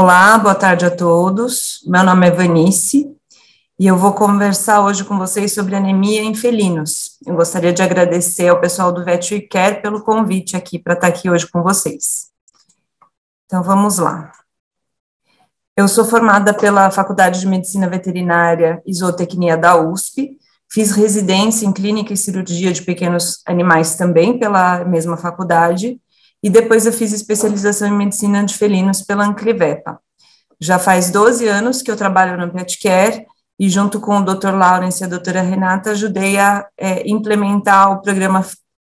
Olá, boa tarde a todos. Meu nome é Vanice e eu vou conversar hoje com vocês sobre anemia em felinos. Eu gostaria de agradecer ao pessoal do VetWeCare pelo convite aqui para estar aqui hoje com vocês. Então vamos lá. Eu sou formada pela Faculdade de Medicina Veterinária e Zootecnia da USP. Fiz residência em clínica e cirurgia de pequenos animais também pela mesma faculdade e depois eu fiz especialização em medicina de felinos pela Anclivepa. Já faz 12 anos que eu trabalho no Pet Care e junto com o Dr. Lawrence e a doutora Renata ajudei a é, implementar o programa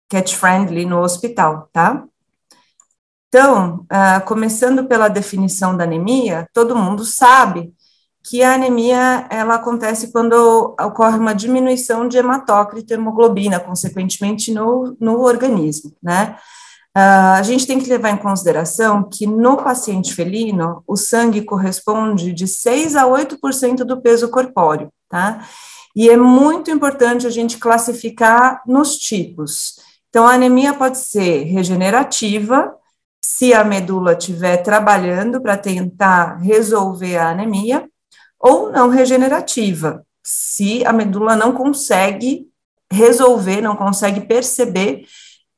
Cat Friendly no hospital, tá? Então, uh, começando pela definição da anemia, todo mundo sabe que a anemia ela acontece quando ocorre uma diminuição de hematócrito e hemoglobina, consequentemente no, no organismo, né? Uh, a gente tem que levar em consideração que no paciente felino, o sangue corresponde de 6 a 8% do peso corpóreo, tá? E é muito importante a gente classificar nos tipos. Então, a anemia pode ser regenerativa, se a medula estiver trabalhando para tentar resolver a anemia, ou não regenerativa, se a medula não consegue resolver, não consegue perceber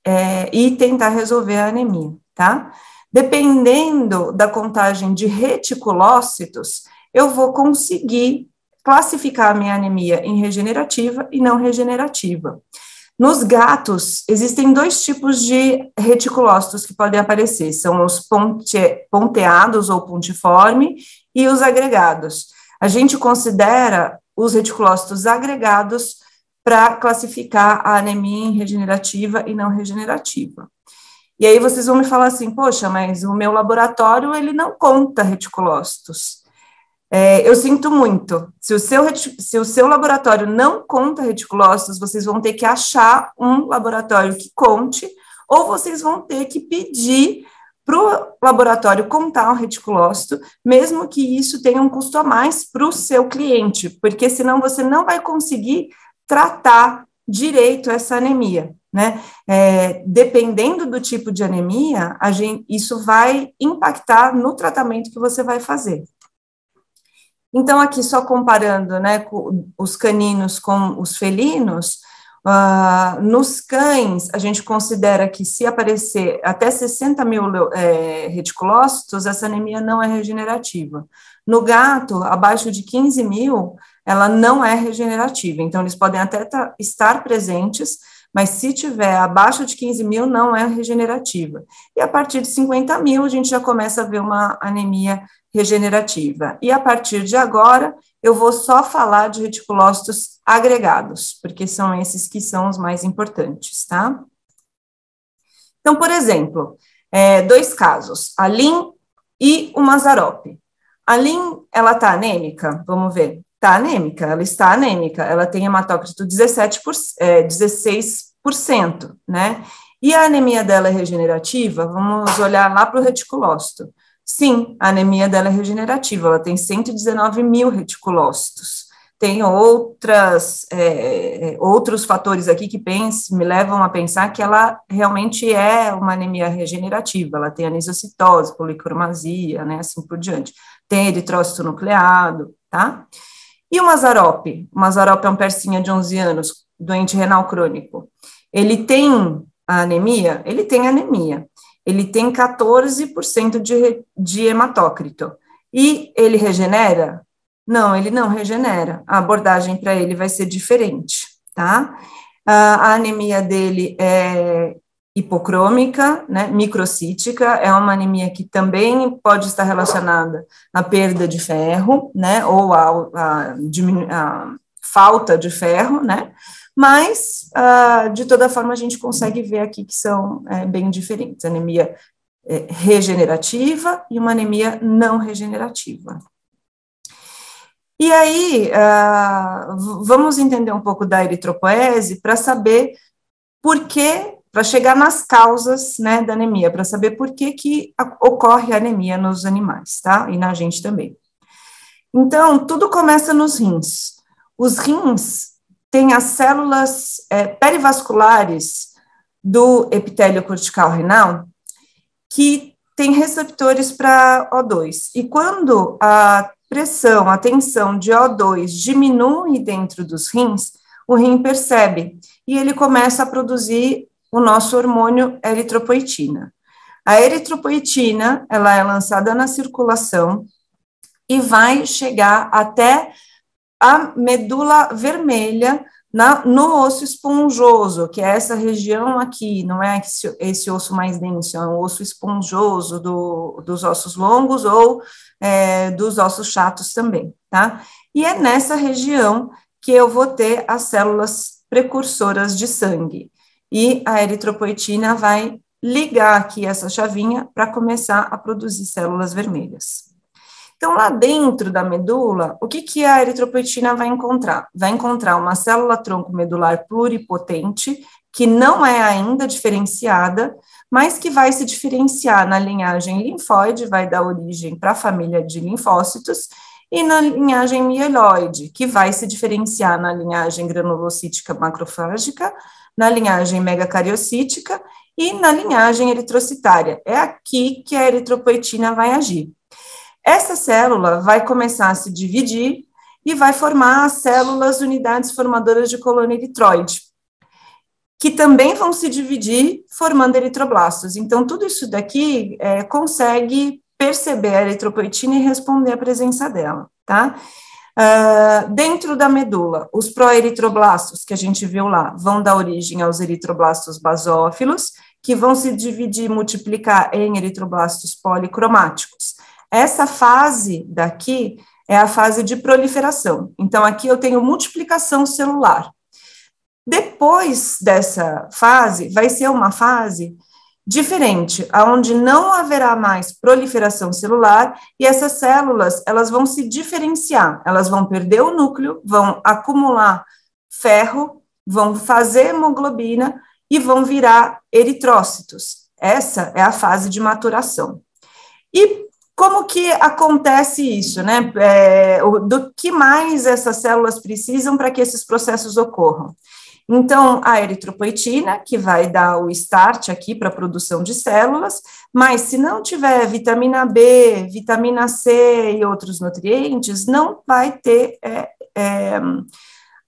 é, e tentar resolver a anemia, tá? Dependendo da contagem de reticulócitos, eu vou conseguir classificar a minha anemia em regenerativa e não regenerativa. Nos gatos, existem dois tipos de reticulócitos que podem aparecer, são os ponte, ponteados ou pontiforme e os agregados. A gente considera os reticulócitos agregados para classificar a anemia em regenerativa e não regenerativa. E aí vocês vão me falar assim, poxa, mas o meu laboratório ele não conta reticulócitos. É, eu sinto muito. Se o, seu, se o seu laboratório não conta reticulócitos, vocês vão ter que achar um laboratório que conte, ou vocês vão ter que pedir para o laboratório contar o reticulócito, mesmo que isso tenha um custo a mais para o seu cliente, porque senão você não vai conseguir tratar direito essa anemia, né? É, dependendo do tipo de anemia, gente, isso vai impactar no tratamento que você vai fazer. Então, aqui só comparando, né, os caninos com os felinos, uh, nos cães, a gente considera que se aparecer até 60 mil é, reticulócitos, essa anemia não é regenerativa. No gato, abaixo de 15 mil, ela não é regenerativa. Então, eles podem até estar presentes, mas se tiver abaixo de 15 mil, não é regenerativa. E a partir de 50 mil, a gente já começa a ver uma anemia regenerativa. E a partir de agora, eu vou só falar de reticulócitos agregados, porque são esses que são os mais importantes, tá? Então, por exemplo, é, dois casos, a Lin e o Mazarope. A Lin, ela tá anêmica? Vamos ver está anêmica, ela está anêmica, ela tem hematócrito 17 por, é, 16%, né? E a anemia dela é regenerativa? Vamos olhar lá para o reticulócito. Sim, a anemia dela é regenerativa, ela tem 119 mil reticulócitos. Tem outras, é, outros fatores aqui que pense, me levam a pensar que ela realmente é uma anemia regenerativa, ela tem anisocitose, policromasia, né, assim por diante. Tem eritrócito nucleado, tá? E o Mazarope? O Mazarope é um persinha de 11 anos, doente renal crônico. Ele tem anemia? Ele tem anemia. Ele tem 14% de, de hematócrito. E ele regenera? Não, ele não regenera. A abordagem para ele vai ser diferente, tá? A anemia dele é hipocrômica, né, microcítica, é uma anemia que também pode estar relacionada à perda de ferro, né, ou à, falta de ferro, né, mas, uh, de toda forma, a gente consegue ver aqui que são é, bem diferentes, anemia é, regenerativa e uma anemia não regenerativa. E aí, uh, vamos entender um pouco da eritropoese para saber por que para chegar nas causas né, da anemia, para saber por que, que ocorre anemia nos animais, tá? E na gente também. Então, tudo começa nos rins. Os rins têm as células é, perivasculares do epitélio cortical renal que tem receptores para O2. E quando a pressão, a tensão de O2 diminui dentro dos rins, o rim percebe e ele começa a produzir o nosso hormônio eritropoetina. A eritropoetina, ela é lançada na circulação e vai chegar até a medula vermelha na, no osso esponjoso, que é essa região aqui, não é esse, esse osso mais denso, é o osso esponjoso do, dos ossos longos ou é, dos ossos chatos também, tá? E é nessa região que eu vou ter as células precursoras de sangue. E a eritropoetina vai ligar aqui essa chavinha para começar a produzir células vermelhas. Então, lá dentro da medula, o que, que a eritropoetina vai encontrar? Vai encontrar uma célula tronco medular pluripotente, que não é ainda diferenciada, mas que vai se diferenciar na linhagem linfóide, vai dar origem para a família de linfócitos, e na linhagem mieloide, que vai se diferenciar na linhagem granulocítica macrofágica, na linhagem megacariocítica e na linhagem eritrocitária. É aqui que a eritropoetina vai agir. Essa célula vai começar a se dividir e vai formar as células unidades formadoras de colônia eritroide, que também vão se dividir formando eritroblastos. Então, tudo isso daqui é, consegue perceber a eritropoetina e responder à presença dela, tá? Uh, dentro da medula, os proeritroblastos que a gente viu lá vão dar origem aos eritroblastos basófilos, que vão se dividir e multiplicar em eritroblastos policromáticos. Essa fase daqui é a fase de proliferação. Então, aqui eu tenho multiplicação celular. Depois dessa fase, vai ser uma fase diferente, aonde não haverá mais proliferação celular e essas células, elas vão se diferenciar, elas vão perder o núcleo, vão acumular ferro, vão fazer hemoglobina e vão virar eritrócitos. Essa é a fase de maturação. E como que acontece isso, né? É, do que mais essas células precisam para que esses processos ocorram? Então, a eritropoetina, que vai dar o start aqui para a produção de células, mas se não tiver vitamina B, vitamina C e outros nutrientes, não vai ter é, é,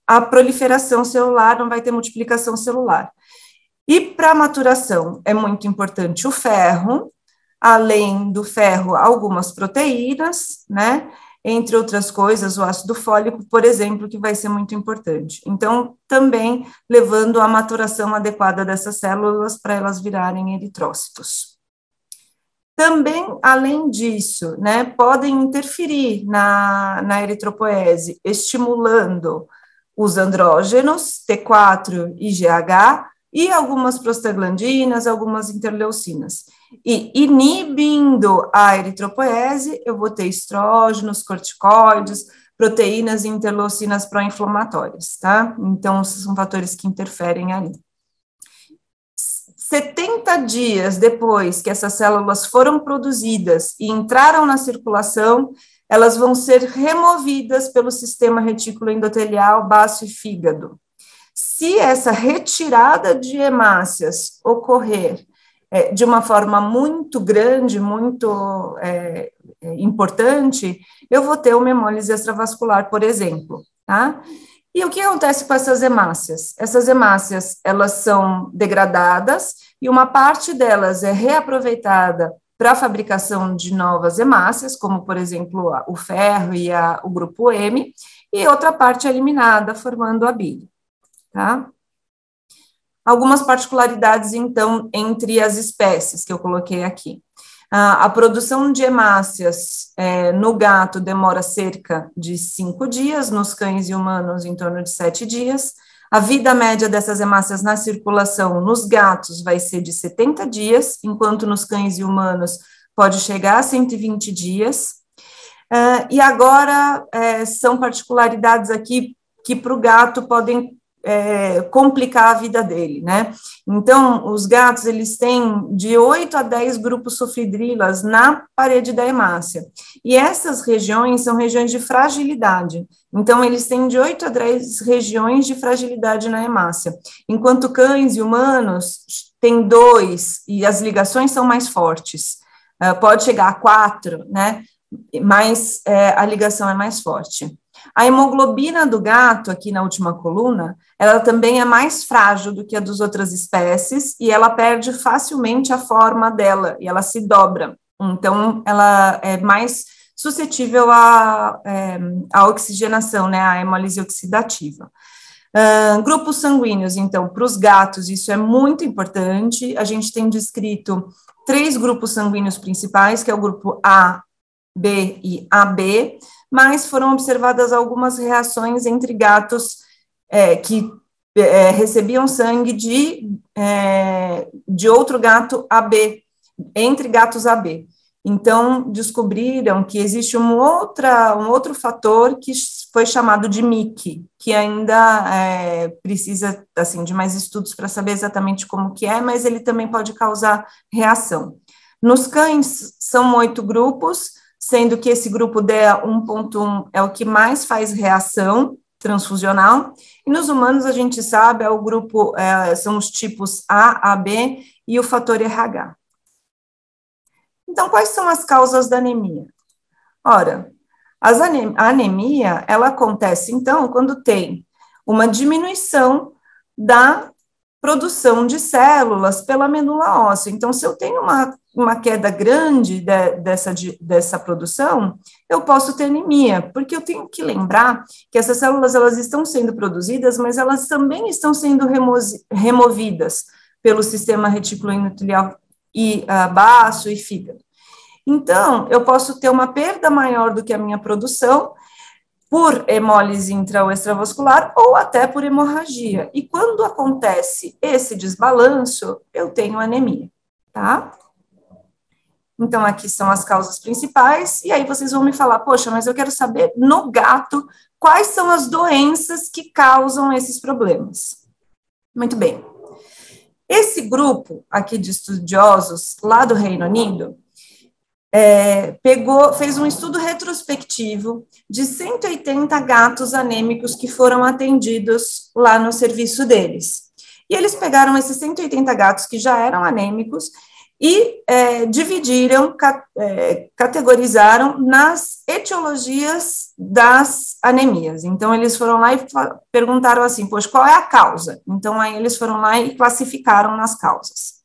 a proliferação celular, não vai ter multiplicação celular. E para maturação é muito importante o ferro, além do ferro, algumas proteínas, né? Entre outras coisas, o ácido fólico, por exemplo, que vai ser muito importante. Então, também levando à maturação adequada dessas células para elas virarem eritrócitos. Também, além disso, né, podem interferir na, na eritropoese, estimulando os andrógenos, T4 e GH, e algumas prostaglandinas, algumas interleucinas. E inibindo a eritropoese, eu vou ter estrógenos, corticoides, proteínas e interleucinas pró-inflamatórias, tá? Então, são fatores que interferem ali. 70 dias depois que essas células foram produzidas e entraram na circulação, elas vão ser removidas pelo sistema retículo endotelial, baço e fígado. Se essa retirada de hemácias ocorrer é, de uma forma muito grande, muito é, é, importante, eu vou ter uma hemólise extravascular, por exemplo, tá? E o que acontece com essas hemácias? Essas hemácias, elas são degradadas e uma parte delas é reaproveitada para a fabricação de novas hemácias, como, por exemplo, o ferro e a, o grupo M, e outra parte é eliminada, formando a bile tá? Algumas particularidades, então, entre as espécies que eu coloquei aqui. a produção de hemácias é, no gato demora cerca de cinco dias, nos cães e humanos em torno de sete dias. A vida média dessas hemácias na circulação nos gatos vai ser de 70 dias, enquanto nos cães e humanos pode chegar a 120 dias. Uh, e agora é, são particularidades aqui que para o gato podem é, complicar a vida dele, né? Então, os gatos, eles têm de 8 a 10 grupos sofridrilas na parede da hemácia. E essas regiões são regiões de fragilidade. Então, eles têm de 8 a 10 regiões de fragilidade na hemácia. Enquanto cães e humanos têm dois, e as ligações são mais fortes. uh, pode chegar a 4, né? Mas é, a ligação é mais forte. A hemoglobina do gato, aqui na última coluna, ela também é mais frágil do que a das outras espécies e ela perde facilmente a forma dela e ela se dobra. Então, ela é mais suscetível à, é, à oxigenação, né, à hemólise oxidativa. Uh, grupos sanguíneos, então, para os gatos, isso é muito importante. A gente tem descrito três grupos sanguíneos principais, que é o grupo A, B e AB, mas foram observadas algumas reações entre gatos é, que é, recebiam sangue de, é, de outro gato AB, entre gatos AB. Então, descobriram que existe um, outra, um outro fator que foi chamado de MIC, que ainda é, precisa, assim, de mais estudos para saber exatamente como que é, mas ele também pode causar reação. Nos cães, são oito grupos, sendo que esse grupo DEA1.1 é o que mais faz reação transfusional, e nos humanos, a gente sabe, é o grupo, é, são os tipos A, AB e o fator RH. Então, quais são as causas da anemia? Ora, a anemia, ela acontece, então, quando tem uma diminuição da produção de células pela medula óssea. Então, se eu tenho uma, uma queda grande de, dessa, de, dessa produção, eu posso ter anemia, porque eu tenho que lembrar que essas células, elas estão sendo produzidas, mas elas também estão sendo remo removidas pelo sistema retículo endotelial e uh, baço e fígado. Então, eu posso ter uma perda maior do que a minha produção por hemólise intra ou extravascular ou até por hemorragia. E quando acontece esse desbalanço, eu tenho anemia, tá? Então, aqui são as causas principais, e aí vocês vão me falar, poxa, mas eu quero saber no gato quais são as doenças que causam esses problemas. Muito bem. Esse grupo aqui de estudiosos lá do Reino Unido, é, pegou, fez um estudo retrospectivo de 180 gatos anêmicos que foram atendidos lá no serviço deles. E eles pegaram esses 180 gatos que já eram anêmicos e é, dividiram, é, categorizaram nas etiologias das anemias. Então, eles foram lá e perguntaram assim, pois qual é a causa? Então, aí eles foram lá e classificaram nas causas.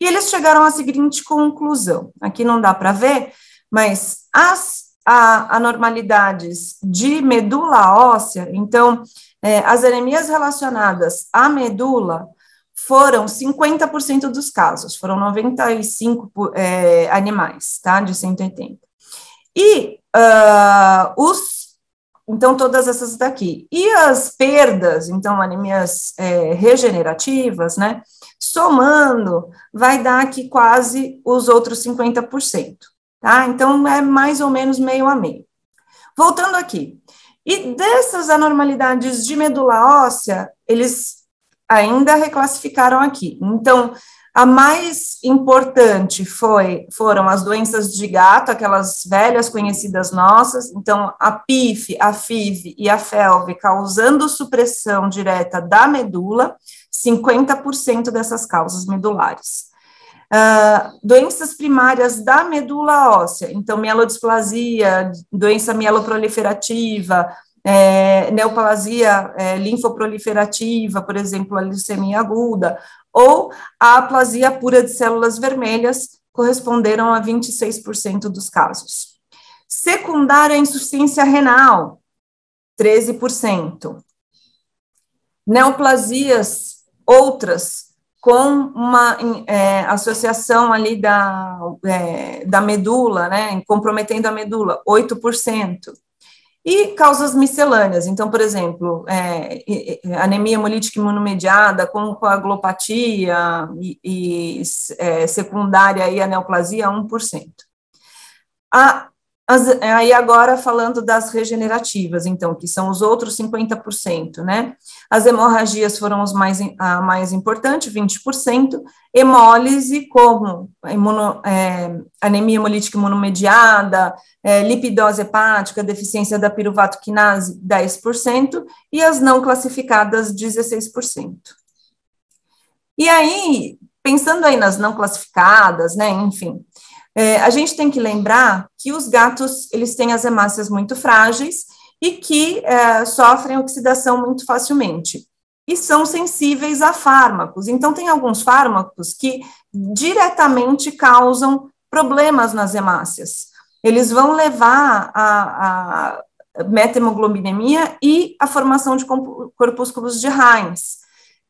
E eles chegaram à seguinte conclusão: aqui não dá para ver, mas as anormalidades de medula óssea, então, é, as anemias relacionadas à medula foram 50% dos casos, foram 95 é, animais, tá, de 180. E uh, os então, todas essas daqui. E as perdas, então, anemias é, regenerativas, né? somando, vai dar aqui quase os outros 50%, tá? Então, é mais ou menos meio a meio. Voltando aqui. E dessas anormalidades de medula óssea, eles ainda reclassificaram aqui. Então, a mais importante foi, foram as doenças de gato, aquelas velhas conhecidas nossas, então a PIF, a FIV e a FELV causando supressão direta da medula, 50% dessas causas medulares. Uh, doenças primárias da medula óssea, então mielodisplasia, doença mieloproliferativa, é, neoplasia é, linfoproliferativa, por exemplo, a leucemia aguda, ou a aplasia pura de células vermelhas, corresponderam a 26% dos casos. Secundária insuficiência renal, 13%. Neoplasias outras com uma é, associação ali da, é, da medula, né, comprometendo a medula, 8%. E causas miscelâneas, então, por exemplo, é, anemia hemolítica imunomediada com coagulopatia e, e é, secundária e neoplasia, 1%. A as, aí agora falando das regenerativas, então, que são os outros 50%, né? As hemorragias foram os mais, a mais importante, 20%, hemólise, como imuno, é, anemia hemolítica imunomediada, é, lipidose hepática, deficiência da piruvato quinase, 10%, e as não classificadas, 16%. E aí, pensando aí nas não classificadas, né, enfim, É, a gente tem que lembrar que os gatos, eles têm as hemácias muito frágeis e que é, sofrem oxidação muito facilmente. E são sensíveis a fármacos. Então, tem alguns fármacos que diretamente causam problemas nas hemácias. Eles vão levar a, a metemoglobinemia e a formação de corpúsculos de Heinz.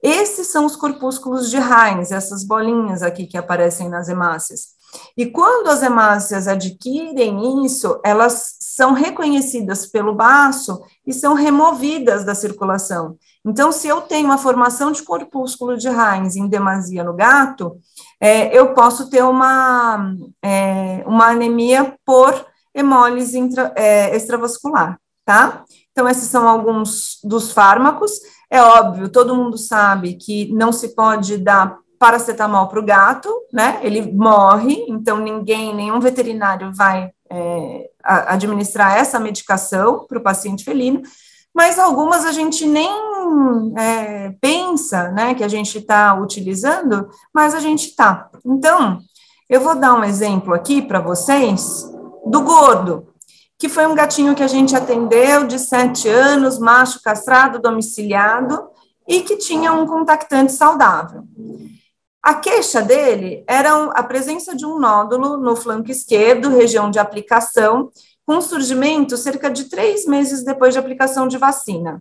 Esses são os corpúsculos de Heinz, essas bolinhas aqui que aparecem nas hemácias. E quando as hemácias adquirem isso, elas são reconhecidas pelo baço e são removidas da circulação. Então, se eu tenho uma formação de corpúsculo de Heinz em demasia no gato, é, eu posso ter uma, é, uma anemia por hemólise intra, é, extravascular, tá? Então, esses são alguns dos fármacos. É óbvio, todo mundo sabe que não se pode dar paracetamol para o gato, né? Ele morre, então ninguém, nenhum veterinário vai é, administrar essa medicação para o paciente felino mas algumas a gente nem é, pensa, né, que a gente está utilizando, mas a gente está. Então, eu vou dar um exemplo aqui para vocês do gordo, que foi um gatinho que a gente atendeu de sete anos, macho castrado, domiciliado, e que tinha um contactante saudável. A queixa dele era a presença de um nódulo no flanco esquerdo, região de aplicação, com surgimento cerca de três meses depois de aplicação de vacina.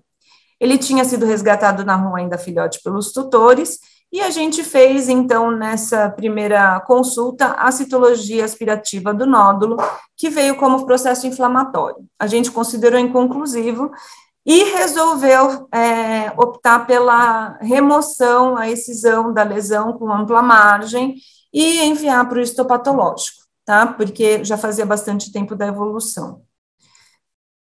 Ele tinha sido resgatado na rua ainda filhote pelos tutores, e a gente fez, então, nessa primeira consulta, a citologia aspirativa do nódulo, que veio como processo inflamatório. A gente considerou inconclusivo e resolveu é, optar pela remoção, a excisão da lesão com ampla margem e enviar para o histopatológico tá? Porque já fazia bastante tempo da evolução.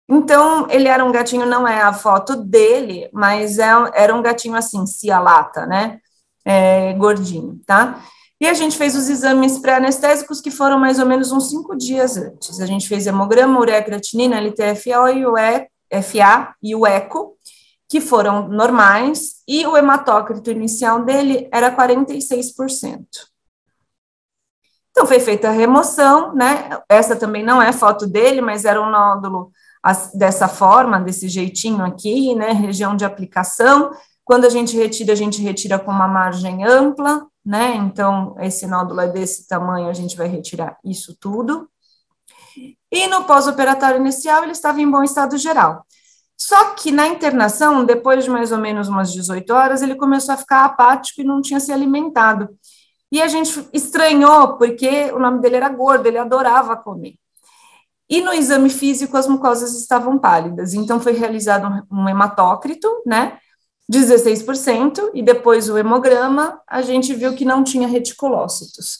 Então, ele era um gatinho, não é a foto dele, mas é, era um gatinho assim, cia-lata, né? É, gordinho, tá? E a gente fez os exames pré-anestésicos que foram mais ou menos uns cinco dias antes. A gente fez hemograma, ureia creatinina, LTFA e o FA e o ECO, que foram normais, e o hematócrito inicial dele era 46%. Então, foi feita a remoção, né? Essa também não é foto dele, mas era um nódulo dessa forma, desse jeitinho aqui, né? Região de aplicação. Quando a gente retira, a gente retira com uma margem ampla, né? Então, esse nódulo é desse tamanho, a gente vai retirar isso tudo. E no pós-operatório inicial, ele estava em bom estado geral. Só que na internação, depois de mais ou menos umas 18 horas, ele começou a ficar apático e não tinha se alimentado. E a gente estranhou, porque o nome dele era gordo, ele adorava comer. E no exame físico, as mucosas estavam pálidas. Então, foi realizado um hematócrito, né? 16%, e depois o hemograma, a gente viu que não tinha reticulócitos.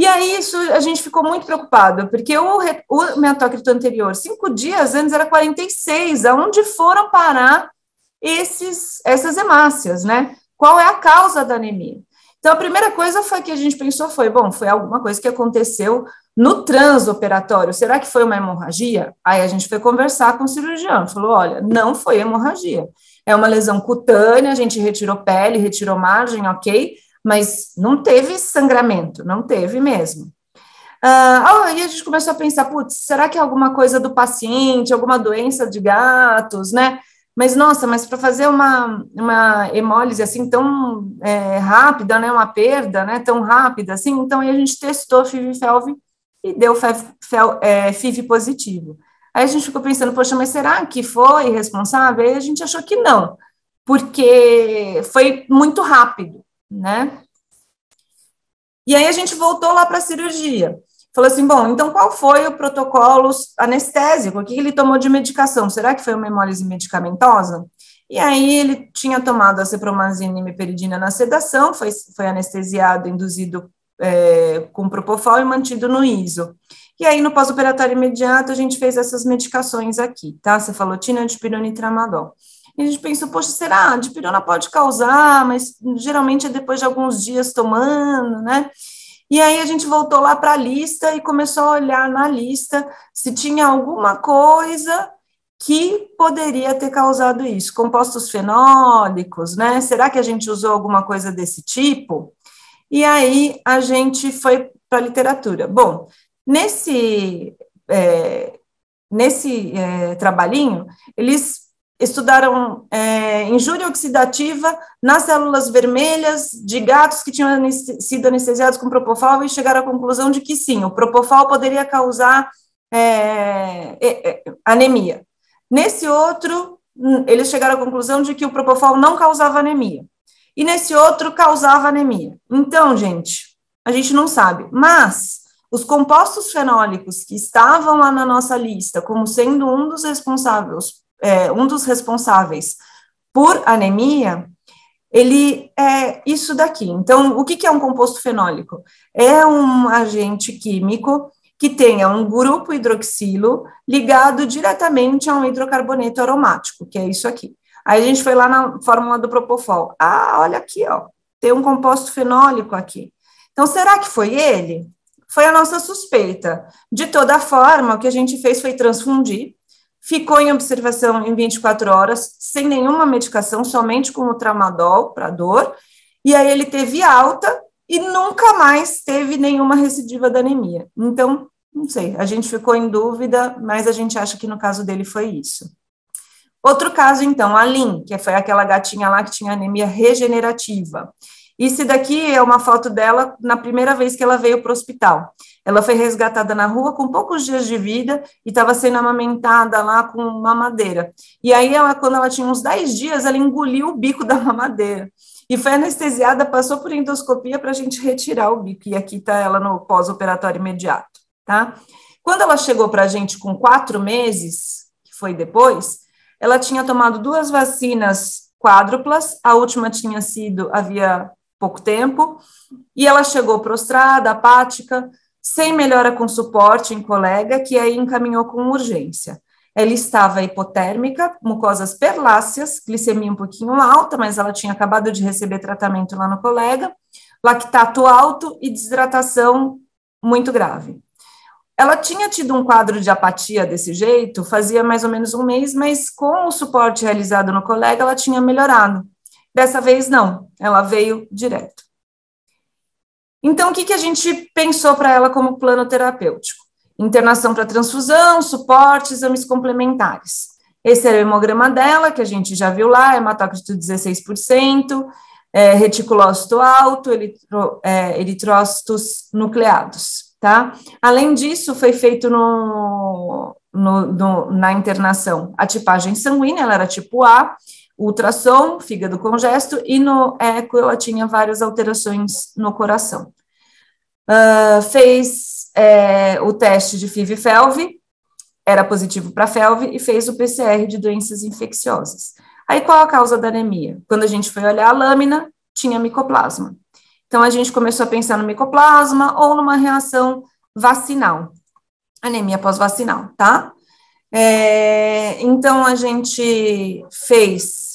E aí, isso, a gente ficou muito preocupado, porque o, o hematócrito anterior, cinco dias antes, era 46, aonde foram parar esses, essas hemácias, né? Qual é a causa da anemia? Então, a primeira coisa foi que a gente pensou foi, bom, foi alguma coisa que aconteceu no transoperatório. Será que foi uma hemorragia? Aí a gente foi conversar com o cirurgião, falou, olha, não foi hemorragia. É uma lesão cutânea, a gente retirou pele, retirou margem, ok, mas não teve sangramento, não teve mesmo. Ah, aí a gente começou a pensar, putz, será que é alguma coisa do paciente, alguma doença de gatos, né? Mas, nossa, mas para fazer uma, uma hemólise assim tão é, rápida, né, uma perda né, tão rápida assim, então a gente testou FIV-FeLV e deu é, FIV positivo. Aí a gente ficou pensando, poxa, mas será que foi responsável? Aí a gente achou que não, porque foi muito rápido, né? E aí a gente voltou lá para a cirurgia falou assim: bom, então qual foi o protocolo anestésico? O que ele tomou de medicação? Será que foi uma hemólise medicamentosa? E aí ele tinha tomado a cepromazina e meperidina na sedação, foi, foi anestesiado, induzido é, com propofol e mantido no ISO. E aí, no pós-operatório imediato, a gente fez essas medicações aqui, tá? Cefalotina, dipirona e tramadol. E a gente pensou, poxa, será? A dipirona pode causar, mas geralmente é depois de alguns dias tomando, né? E aí a gente voltou lá para a lista e começou a olhar na lista se tinha alguma coisa que poderia ter causado isso. Compostos fenólicos, né? Será que a gente usou alguma coisa desse tipo? E aí a gente foi para a literatura. Bom, Nesse, é, nesse é, trabalhinho, eles estudaram é, injúria oxidativa nas células vermelhas de gatos que tinham sido anestesiados com propofol e chegaram à conclusão de que sim, o propofol poderia causar é, é, anemia. Nesse outro, hum, eles chegaram à conclusão de que o propofol não causava anemia. E nesse outro, causava anemia. Então, gente, a gente não sabe. Mas os compostos fenólicos que estavam lá na nossa lista como sendo um dos responsáveis é, um dos responsáveis por anemia, ele é isso daqui. Então, o que, que é um composto fenólico? É um agente químico que tenha um grupo hidroxilo ligado diretamente a um hidrocarboneto aromático, que é isso aqui. Aí a gente foi lá na fórmula do Propofol. Ah, olha aqui, ó, tem um composto fenólico aqui. Então, será que foi ele? Foi a nossa suspeita. De toda forma, o que a gente fez foi transfundir ficou em observação em 24 horas, sem nenhuma medicação, somente com o tramadol para dor, e aí ele teve alta e nunca mais teve nenhuma recidiva da anemia. Então, não sei, a gente ficou em dúvida, mas a gente acha que no caso dele foi isso. Outro caso, então, a Lin, que foi aquela gatinha lá que tinha anemia regenerativa. Isso daqui é uma foto dela na primeira vez que ela veio para o hospital. Ela foi resgatada na rua com poucos dias de vida e estava sendo amamentada lá com uma madeira. E aí, ela, quando ela tinha uns 10 dias, ela engoliu o bico da mamadeira. E foi anestesiada, passou por endoscopia para a gente retirar o bico. E aqui está ela no pós-operatório imediato, tá? Quando ela chegou para a gente com quatro meses, que foi depois, ela tinha tomado duas vacinas quádruplas, a última tinha sido, havia pouco tempo, e ela chegou prostrada, apática, sem melhora com suporte em colega, que aí encaminhou com urgência. Ela estava hipotérmica, mucosas perláceas, glicemia um pouquinho alta, mas ela tinha acabado de receber tratamento lá no colega, lactato alto e desidratação muito grave. Ela tinha tido um quadro de apatia desse jeito, fazia mais ou menos um mês, mas com o suporte realizado no colega, ela tinha melhorado. Dessa vez, não, ela veio direto. Então, o que, que a gente pensou para ela como plano terapêutico? Internação para transfusão, suporte, exames complementares. Esse era o hemograma dela, que a gente já viu lá, hematócrito 16%, é, reticulócito alto, eritro, é, eritrócitos nucleados, tá? Além disso, foi feito no, no, no, na internação a tipagem sanguínea, ela era tipo A, ultrassom, fígado congesto, e no eco ela tinha várias alterações no coração. Uh, fez é, o teste de FIV-FeLV, era positivo para FeLV, e fez o PCR de doenças infecciosas. Aí qual a causa da anemia? Quando a gente foi olhar a lâmina, tinha micoplasma. Então a gente começou a pensar no micoplasma ou numa reação vacinal, anemia pós-vacinal, tá? É, então a gente fez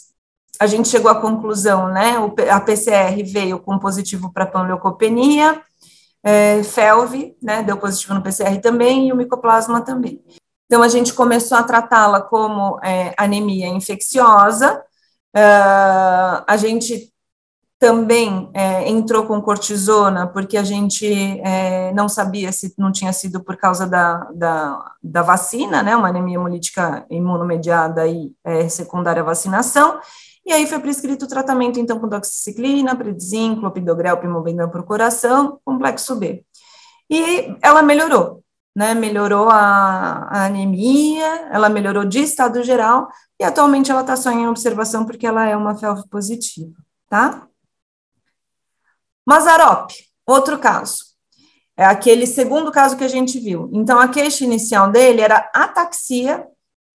a gente chegou à conclusão, né? a PCR veio com positivo para panleucopenia, é, FeLV, né? Deu positivo no PCR também e o micoplasma também. Então a gente começou a tratá-la como é, anemia infecciosa. Uh, a gente também é, entrou com cortisona, porque a gente é, não sabia se não tinha sido por causa da, da, da vacina, né, uma anemia hemolítica imunomediada e é, secundária à vacinação, e aí foi prescrito o tratamento, então, com doxiciclina, predzinho, clopidogrel, pimobendan por coração, complexo B. E ela melhorou, né? Melhorou a, a anemia, ela melhorou de estado geral, e atualmente ela está só em observação porque ela é uma FeLV positiva, tá? Mazarop, outro caso. É aquele segundo caso que a gente viu. Então, a queixa inicial dele era ataxia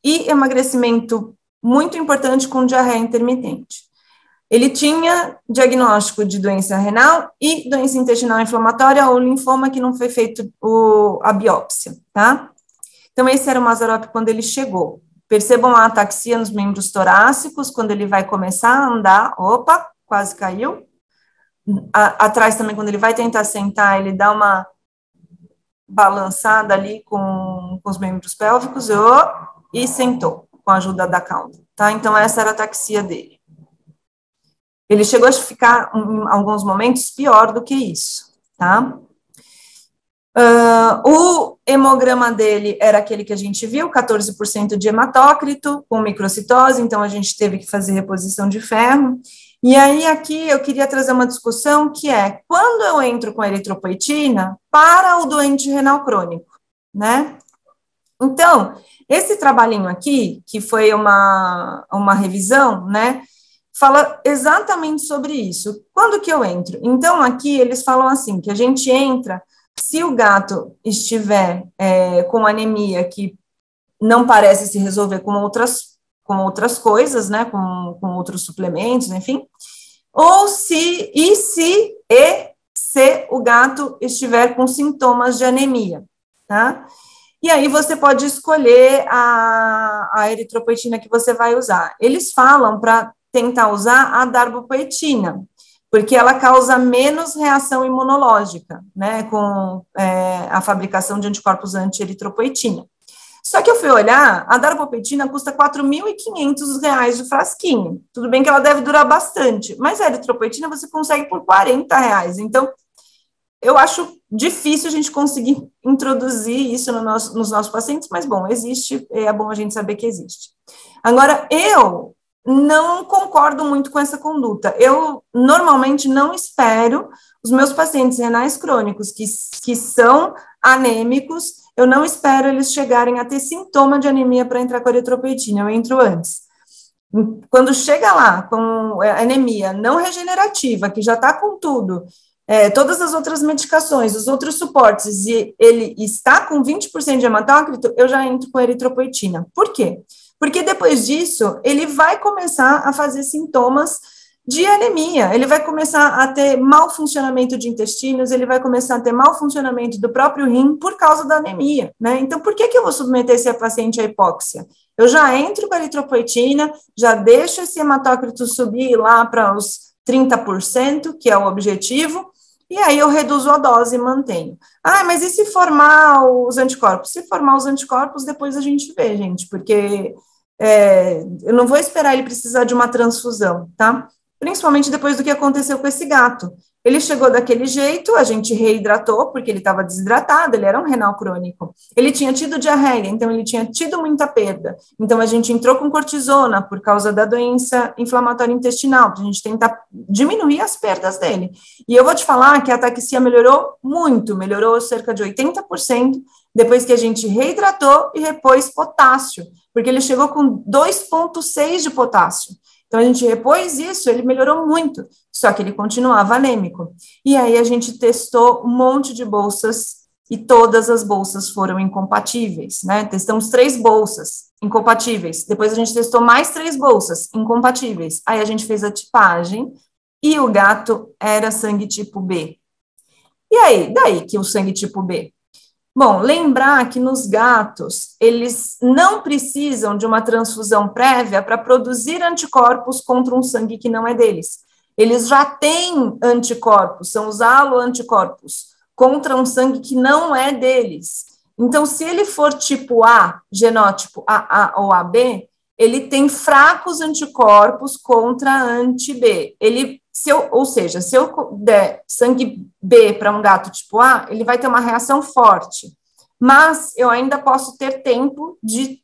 e emagrecimento muito importante com diarreia intermitente. Ele tinha diagnóstico de doença renal e doença intestinal inflamatória ou linfoma que não foi feito o, a biópsia, tá? Então, esse era o Mazarop quando ele chegou. Percebam a ataxia nos membros torácicos, quando ele vai começar a andar, opa, quase caiu. A, atrás também, quando ele vai tentar sentar, ele dá uma balançada ali com, com os membros pélvicos, e sentou com a ajuda da cauda, tá? Então, essa era a ataxia dele. Ele chegou a ficar, em alguns momentos, pior do que isso, tá? Uh, o hemograma dele era aquele que a gente viu, 14% de hematócrito, com microcitose, então a gente teve que fazer reposição de ferro. E aí, aqui eu queria trazer uma discussão que é quando eu entro com eritropoetina para o doente renal crônico, né? Então, esse trabalhinho aqui, que foi uma, uma revisão, né? Fala exatamente sobre isso. Quando que eu entro? Então, aqui eles falam assim: que a gente entra se o gato estiver é, com anemia que não parece se resolver com outras, com outras coisas, né, com, com outros suplementos, enfim, ou se, e se, e se o gato estiver com sintomas de anemia, tá? E aí você pode escolher a, a eritropoetina que você vai usar. Eles falam para tentar usar a darbopoetina, porque ela causa menos reação imunológica, né, com é, a fabricação de anticorpos anti-eritropoetina. Só que eu fui olhar, a darbopoetina custa R$ 4.500 de frasquinho. Tudo bem que ela deve durar bastante, mas a eritropoetina você consegue por R$ reais. Então, eu acho difícil a gente conseguir introduzir isso no nosso, nos nossos pacientes, mas bom, existe, é bom a gente saber que existe. Agora, eu não concordo muito com essa conduta. Eu normalmente não espero os meus pacientes renais crônicos que, que são anêmicos, eu não espero eles chegarem a ter sintoma de anemia para entrar com a eritropoetina, eu entro antes. Quando chega lá com anemia não regenerativa, que já está com tudo, é, todas as outras medicações, os outros suportes, e ele está com 20% de hematócrito, eu já entro com eritropoetina. Por quê? Porque depois disso, ele vai começar a fazer sintomas de anemia, ele vai começar a ter mau funcionamento de intestinos, ele vai começar a ter mau funcionamento do próprio rim por causa da anemia, né? Então, por que, que eu vou submeter esse paciente à hipóxia? Eu já entro com a eritropoetina, já deixo esse hematócrito subir lá para os 30%, que é o objetivo, e aí eu reduzo a dose e mantenho. Ah, mas e se formar os anticorpos? Se formar os anticorpos, depois a gente vê, gente, porque é, eu não vou esperar ele precisar de uma transfusão, tá? Principalmente depois do que aconteceu com esse gato. Ele chegou daquele jeito, a gente reidratou, porque ele estava desidratado, ele era um renal crônico. Ele tinha tido diarreia, então ele tinha tido muita perda. Então a gente entrou com cortisona por causa da doença inflamatória intestinal, para a gente tentar diminuir as perdas dele. E eu vou te falar que a ataxia melhorou muito, melhorou cerca de 80%, depois que a gente reidratou e repôs potássio, porque ele chegou com 2,6 de potássio. Então, a gente repôs isso, ele melhorou muito, só que ele continuava anêmico. E aí, a gente testou um monte de bolsas e todas as bolsas foram incompatíveis, né? Testamos três bolsas incompatíveis, depois a gente testou mais três bolsas incompatíveis. Aí, a gente fez a tipagem e o gato era sangue tipo B. E aí, daí que o sangue tipo B? Bom, lembrar que nos gatos, eles não precisam de uma transfusão prévia para produzir anticorpos contra um sangue que não é deles. Eles já têm anticorpos, são os haloanticorpos, contra um sangue que não é deles. Então, se ele for tipo A, genótipo AA ou AB, ele tem fracos anticorpos contra anti-B. Ele se eu, ou seja, se eu der sangue B para um gato tipo A, ele vai ter uma reação forte. Mas eu ainda posso ter tempo de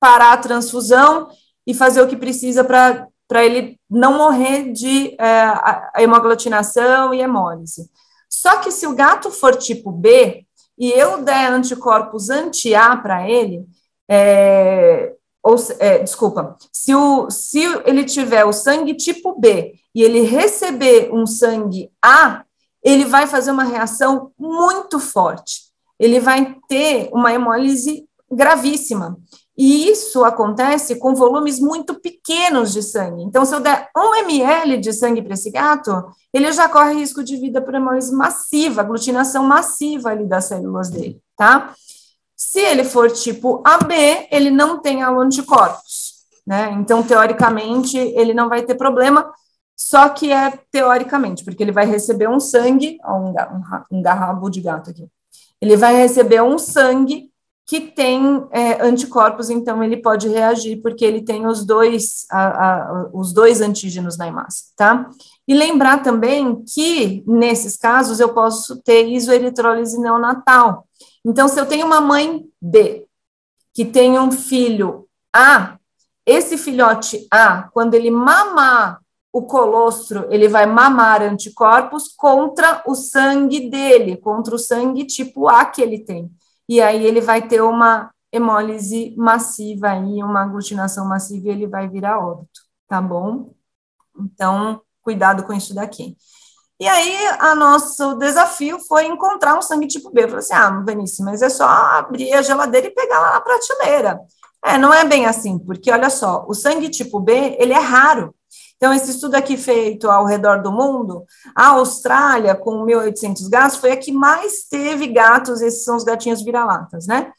parar a transfusão e fazer o que precisa para ele não morrer de é, hemoglutinação e hemólise. Só que se o gato for tipo B e eu der anticorpos anti-A para ele, é, ou, é, desculpa, se, o, se ele tiver o sangue tipo B e ele receber um sangue A, ele vai fazer uma reação muito forte. Ele vai ter uma hemólise gravíssima. E isso acontece com volumes muito pequenos de sangue. Então, se eu der um ml de sangue para esse gato, ele já corre risco de vida por hemólise massiva, aglutinação massiva ali das células dele, tá? Se ele for tipo AB, ele não tem anticorpos, né? Então, teoricamente, ele não vai ter problema, só que é teoricamente, porque ele vai receber um sangue, um, um, um garrabo de gato aqui. Ele vai receber um sangue que tem é, anticorpos, então ele pode reagir, porque ele tem os dois, a, a, os dois antígenos na hemácia, tá? E lembrar também que, nesses casos, eu posso ter isoeritrólise neonatal. Então, se eu tenho uma mãe B, que tem um filho A, esse filhote A, quando ele mamar o colostro, ele vai mamar anticorpos contra o sangue dele, contra o sangue tipo A que ele tem e aí ele vai ter uma hemólise massiva aí, uma aglutinação massiva e ele vai virar óbito, tá bom? Então, cuidado com isso daqui. E aí, a nosso desafio foi encontrar um sangue tipo B. Eu falei assim, ah, mas é só abrir a geladeira e pegar lá na prateleira. É, não é bem assim, porque olha só, o sangue tipo B, ele é raro. Então, esse estudo aqui feito ao redor do mundo, a Austrália, com 1.800 gatos, foi a que mais teve gatos, esses são os gatinhos vira-latas, né?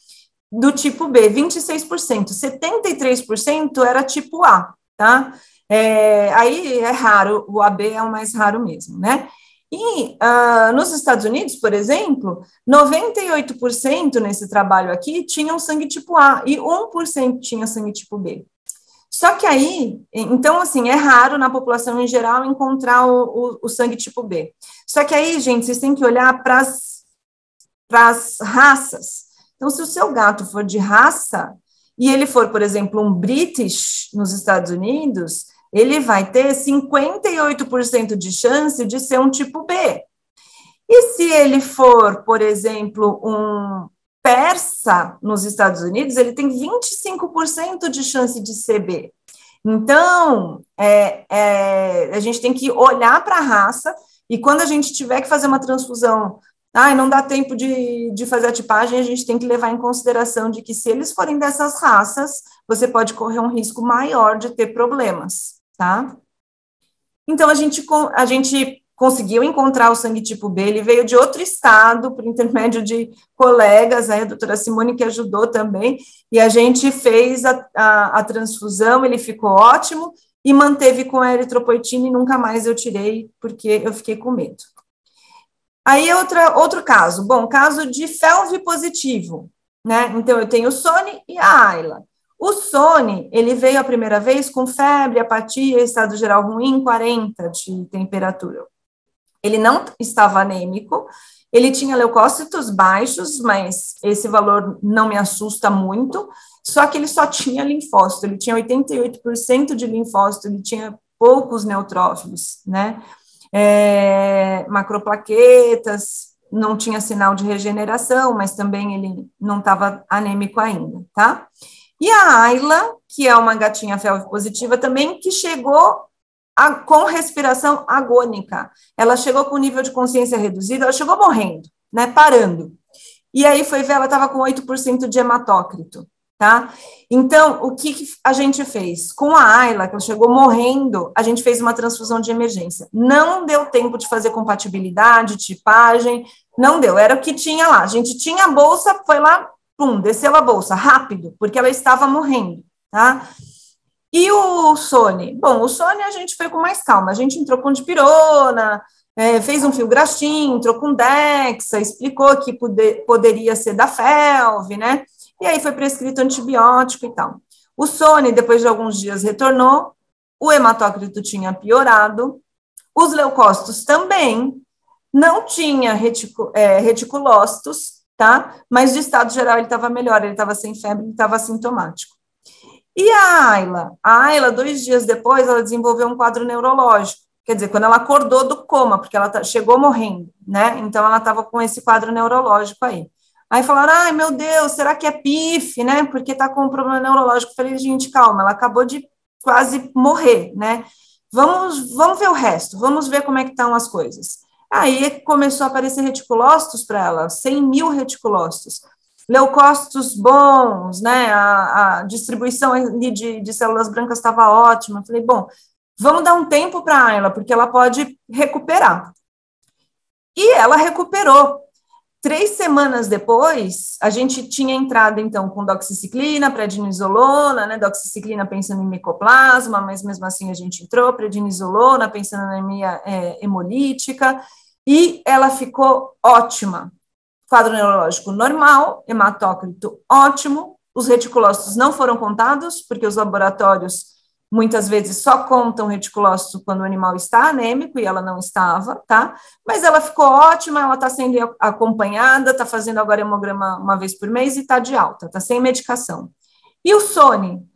Do tipo B, 26%, 73% era tipo A, tá? É, aí é raro, o AB é o mais raro mesmo, né? E uh, nos Estados Unidos, por exemplo, 98% nesse trabalho aqui tinham sangue tipo A e 1% tinha sangue tipo B. Só que aí, então, assim, é raro na população em geral encontrar o, o, o sangue tipo B. Só que aí, gente, vocês têm que olhar para as raças. Então, se o seu gato for de raça, e ele for, por exemplo, um British nos Estados Unidos, ele vai ter 58% de chance de ser um tipo B. E se ele for, por exemplo, um persa nos Estados Unidos, ele tem 25% de chance de CB. Então, é, é, a gente tem que olhar para a raça, e quando a gente tiver que fazer uma transfusão, ah, não dá tempo de, de fazer a tipagem, a gente tem que levar em consideração de que se eles forem dessas raças, você pode correr um risco maior de ter problemas, tá? Então, a gente, a gente conseguiu encontrar o sangue tipo B, ele veio de outro estado, por intermédio de colegas, aí a doutora Simone que ajudou também, e a gente fez a, a, a transfusão, ele ficou ótimo, e manteve com a eritropoetina e nunca mais eu tirei, porque eu fiquei com medo. Aí outra, outro caso, bom, caso de FeLV positivo, né, então eu tenho o Sony e a Ayla. O Sony, ele veio a primeira vez com febre, apatia, estado geral ruim, 40 de temperatura. Ele não estava anêmico, ele tinha leucócitos baixos, mas esse valor não me assusta muito, só que ele só tinha linfócito, ele tinha 88% de linfócito, ele tinha poucos neutrófilos, né? É, macroplaquetas, não tinha sinal de regeneração, mas também ele não estava anêmico ainda, tá? E a Ayla, que é uma gatinha felve positiva também, que chegou a, com respiração agônica. Ela chegou com nível de consciência reduzido, ela chegou morrendo, né, parando. E aí foi ver, ela estava com 8% de hematócrito, tá? Então, o que, que, a gente fez? Com a Ayla, que ela chegou morrendo, a gente fez uma transfusão de emergência. Não deu tempo de fazer compatibilidade, tipagem, não deu, era o que tinha lá. A gente tinha a bolsa, foi lá, pum, desceu a bolsa, rápido, porque ela estava morrendo, tá? E o Sony? Bom, o Sony a gente foi com mais calma, a gente entrou com dipirona, é, fez um filgrastim, entrou com Dexa, explicou que poder, poderia ser da FeLV, né? E aí foi prescrito antibiótico e tal. O Sony, depois de alguns dias, retornou, o hematócrito tinha piorado, os leucócitos também, não tinha é, reticulócitos, tá? Mas de estado geral ele estava melhor, ele estava sem febre, ele estava sintomático. E a Ayla? A Ayla, dois dias depois, ela desenvolveu um quadro neurológico. Quer dizer, quando ela acordou do coma, porque ela tá, chegou morrendo, né? Então, ela estava com esse quadro neurológico aí. Aí falaram, ai, meu Deus, será que é PIF, né? Porque está com um problema neurológico. Eu falei, gente, calma, ela acabou de quase morrer, né? Vamos, vamos ver o resto, vamos ver como é que estão as coisas. Aí começou a aparecer reticulócitos para ela, 100 mil reticulócitos leucócitos bons, né? A, a distribuição de, de células brancas estava ótima. Falei, bom, vamos dar um tempo para ela, porque ela pode recuperar. E ela recuperou. Três semanas depois, a gente tinha entrado, então, com doxiciclina, prednisolona, né, doxiciclina pensando em micoplasma, mas mesmo assim a gente entrou, prednisolona pensando na anemia é, hemolítica, e ela ficou ótima, quadro neurológico normal, hematócrito ótimo, os reticulócitos não foram contados, porque os laboratórios muitas vezes só contam reticulócito quando o animal está anêmico e ela não estava, tá? Mas ela ficou ótima, ela está sendo acompanhada, está fazendo agora hemograma uma vez por mês e está de alta, está sem medicação. E o Sony?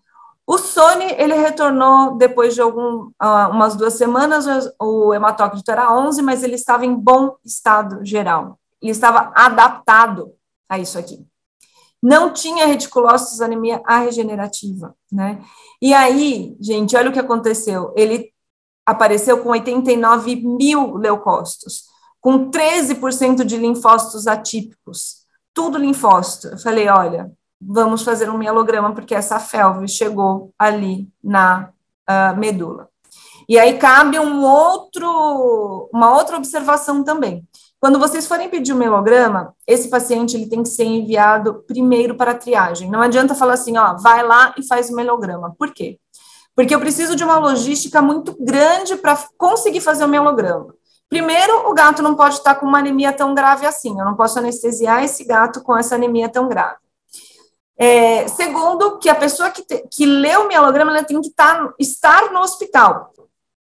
O Sony, ele retornou depois de algum, uh, umas duas semanas, o hematócrito era 11, mas ele estava em bom estado geral. Ele estava adaptado a isso aqui. Não tinha reticulócitos anemia regenerativa, né? E aí, gente, olha o que aconteceu. Ele apareceu com 89 mil leucócitos, com 13% de linfócitos atípicos, tudo linfócito. Eu falei, olha, vamos fazer um mielograma, porque essa felve chegou ali na uh, medula. E aí cabe um outro, uma outra observação também. Quando vocês forem pedir o um esse paciente ele tem que ser enviado primeiro para a triagem. Não adianta falar assim, ó, vai lá e faz o mielograma. Por quê? Porque eu preciso de uma logística muito grande para conseguir fazer o mielograma. Primeiro, o gato não pode estar com uma anemia tão grave assim. Eu não posso anestesiar esse gato com essa anemia tão grave. É, segundo, que a pessoa que, te, que lê o mielograma ela tem que estar, estar no hospital.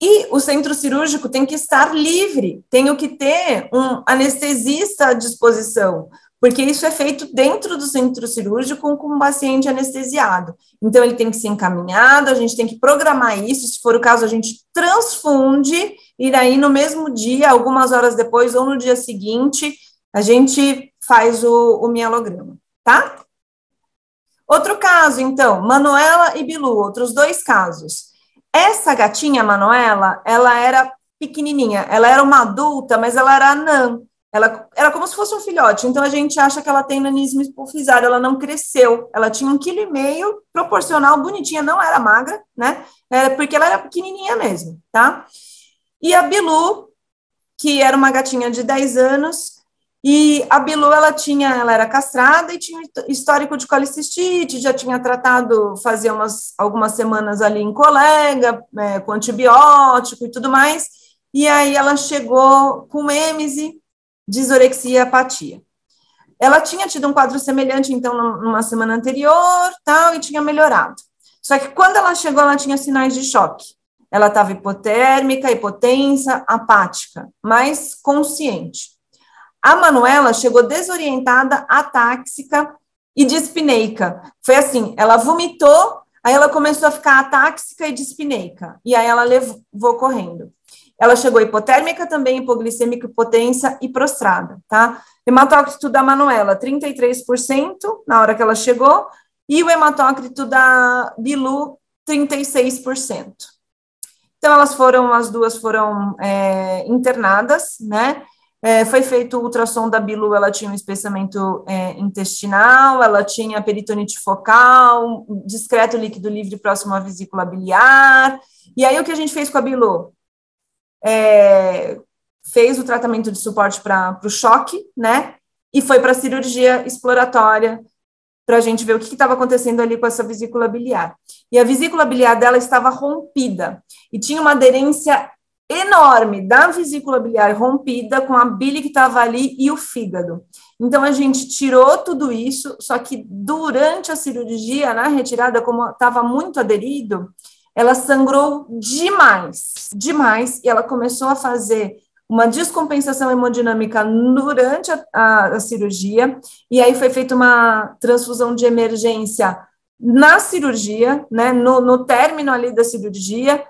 E o centro cirúrgico tem que estar livre, tenho que ter um anestesista à disposição, porque isso é feito dentro do centro cirúrgico com um paciente anestesiado. Então, ele tem que ser encaminhado, a gente tem que programar isso, se for o caso, a gente transfunde, e daí no mesmo dia, algumas horas depois, ou no dia seguinte, a gente faz o, o mielograma, tá? Outro caso, então, Manuela e Bilu, outros dois casos. Essa gatinha, Manuela, ela era pequenininha, ela era uma adulta, mas ela era anã. Ela era como se fosse um filhote, então a gente acha que ela tem nanismo hipofisário, ela não cresceu, ela tinha um quilo e meio, proporcional, bonitinha, não era magra, né? É porque ela era pequenininha mesmo, tá? E a Bilu, que era uma gatinha de 10 anos, e a Bilu, ela tinha, ela era castrada e tinha histórico de colicistite, já tinha tratado, fazia umas, algumas semanas ali em colega, é, com antibiótico e tudo mais, e aí ela chegou com êmese, disorexia e apatia. Ela tinha tido um quadro semelhante, então, numa semana anterior, tal, e tinha melhorado. Só que quando ela chegou, ela tinha sinais de choque. Ela estava hipotérmica, hipotensa, apática, mas consciente. A Manuela chegou desorientada, atáxica e dispineica. Foi assim, ela vomitou, aí ela começou a ficar atáxica e dispineica, e aí ela levou correndo. Ela chegou hipotérmica também, hipoglicêmica, hipotensa e prostrada, tá? Hematócrito da Manuela, 33% na hora que ela chegou, e o hematócrito da Bilu, 36%. Então, elas foram, as duas foram é, internadas, né? É, foi feito o ultrassom da Bilu, ela tinha um espessamento é, intestinal, ela tinha peritonite focal, discreto líquido livre próximo à vesícula biliar. E aí, o que a gente fez com a Bilu? É, fez o tratamento de suporte para o choque, né? E foi para a cirurgia exploratória para a gente ver o que estava acontecendo ali com essa vesícula biliar. E a vesícula biliar dela estava rompida e tinha uma aderência enorme da vesícula biliar rompida com a bile que estava ali e o fígado. Então a gente tirou tudo isso, só que durante a cirurgia, na retirada, como estava muito aderido, ela sangrou demais, demais, e ela começou a fazer uma descompensação hemodinâmica durante a, a, a cirurgia, e aí foi feita uma transfusão de emergência na cirurgia, né, no, no término ali da cirurgia,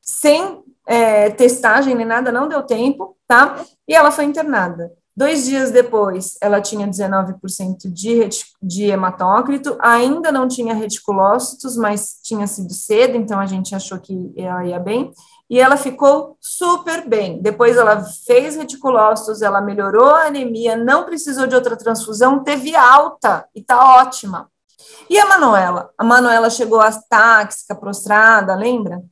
sem é, testagem nem nada, não deu tempo, tá? E ela foi internada. Dois dias depois, ela tinha 19% de, de hematócrito, ainda não tinha reticulócitos, mas tinha sido cedo, então a gente achou que ela ia bem, e ela ficou super bem. Depois ela fez reticulócitos, ela melhorou a anemia, não precisou de outra transfusão, teve alta, e tá ótima. E a Manuela? A Manuela chegou táxica, prostrada, lembra?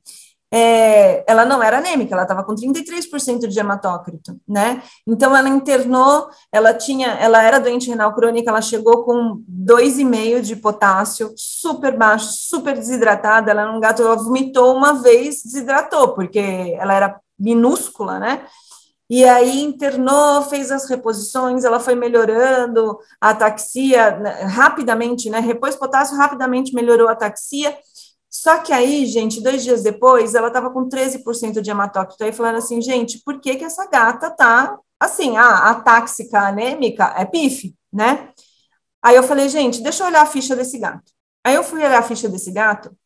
É, ela não era anêmica, ela estava com 33% de hematócrito, né? Então ela internou, ela tinha, ela era doente renal crônica, ela chegou com 2,5 de potássio, super baixo, super desidratada, ela era um gato, ela vomitou uma vez, desidratou, porque ela era minúscula, né? e aí internou, fez as reposições, ela foi melhorando a ataxia né, rapidamente, né? Repôs potássio, rapidamente melhorou a ataxia. Só que aí, gente, dois dias depois, ela estava com 13% de hematócrito. Aí falando assim, gente, por que que essa gata tá assim? Ah, a táxica anêmica é PIF, né? Aí eu falei, gente, deixa eu olhar a ficha desse gato. Aí eu fui olhar a ficha desse gato.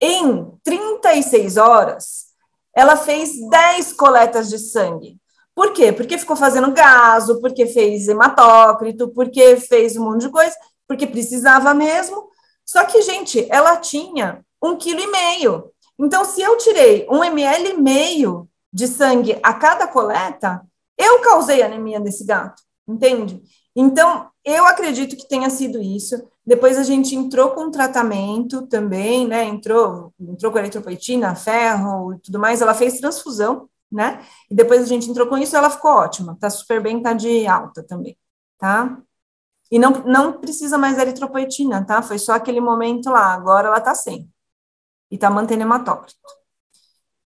Em 36 horas, ela fez 10 coletas de sangue. Por quê? Porque ficou fazendo gaso, porque fez hematócrito, porque fez um monte de coisa, porque precisava mesmo. Só que, gente, ela tinha um quilo e meio. Então, se eu tirei um ml e meio de sangue a cada coleta, eu causei anemia desse gato, entende? Então, eu acredito que tenha sido isso. Depois a gente entrou com tratamento também, né? Entrou, entrou com eritropoetina, ferro e tudo mais. Ela fez transfusão, né? E depois a gente entrou com isso, ela ficou ótima. Tá super bem, tá de alta também, tá? E não, não precisa mais eritropoetina, tá? Foi só aquele momento lá. Agora ela tá sem. E tá mantendo hematócrito.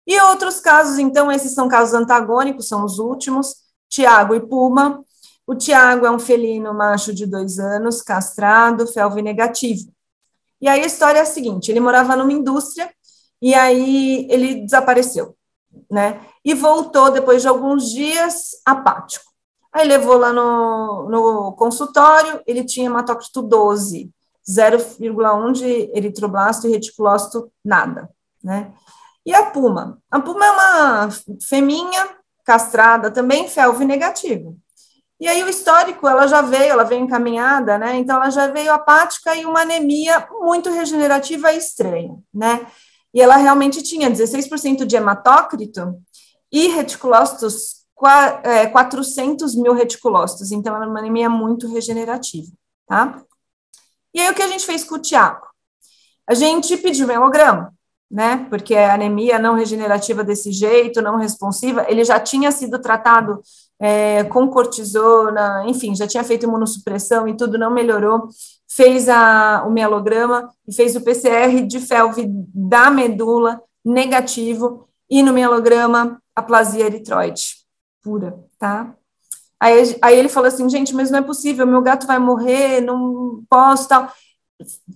E outros casos, então, esses são casos antagônicos, são os últimos. Tiago e Puma, o Tiago é um felino macho de dois anos, castrado, felve negativo. E aí a história é a seguinte: ele morava numa indústria e aí ele desapareceu, né? E voltou depois de alguns dias apático. Aí levou lá no, no consultório, ele tinha hematócrito 12, 0,1 de eritroblasto e reticulócito, nada, né? E a puma? A puma é uma feminha castrada, também felve negativo. E aí o histórico, ela já veio, ela veio encaminhada, né? Então ela já veio apática e uma anemia muito regenerativa e estranha, né? E ela realmente tinha 16% de hematócrito e reticulócitos, 400 é, mil reticulócitos. Então era uma anemia muito regenerativa, tá? E aí o que a gente fez com o Tiago? A gente pediu hemograma, né? Porque a anemia não regenerativa desse jeito, não responsiva, ele já tinha sido tratado é, com cortisona, enfim, já tinha feito imunossupressão e tudo não melhorou, fez a, o mielograma e fez o PCR de felve da medula negativo e no mielograma aplasia eritroide pura, tá? Aí, aí ele falou assim, gente, mas não é possível, meu gato vai morrer, não posso, tal.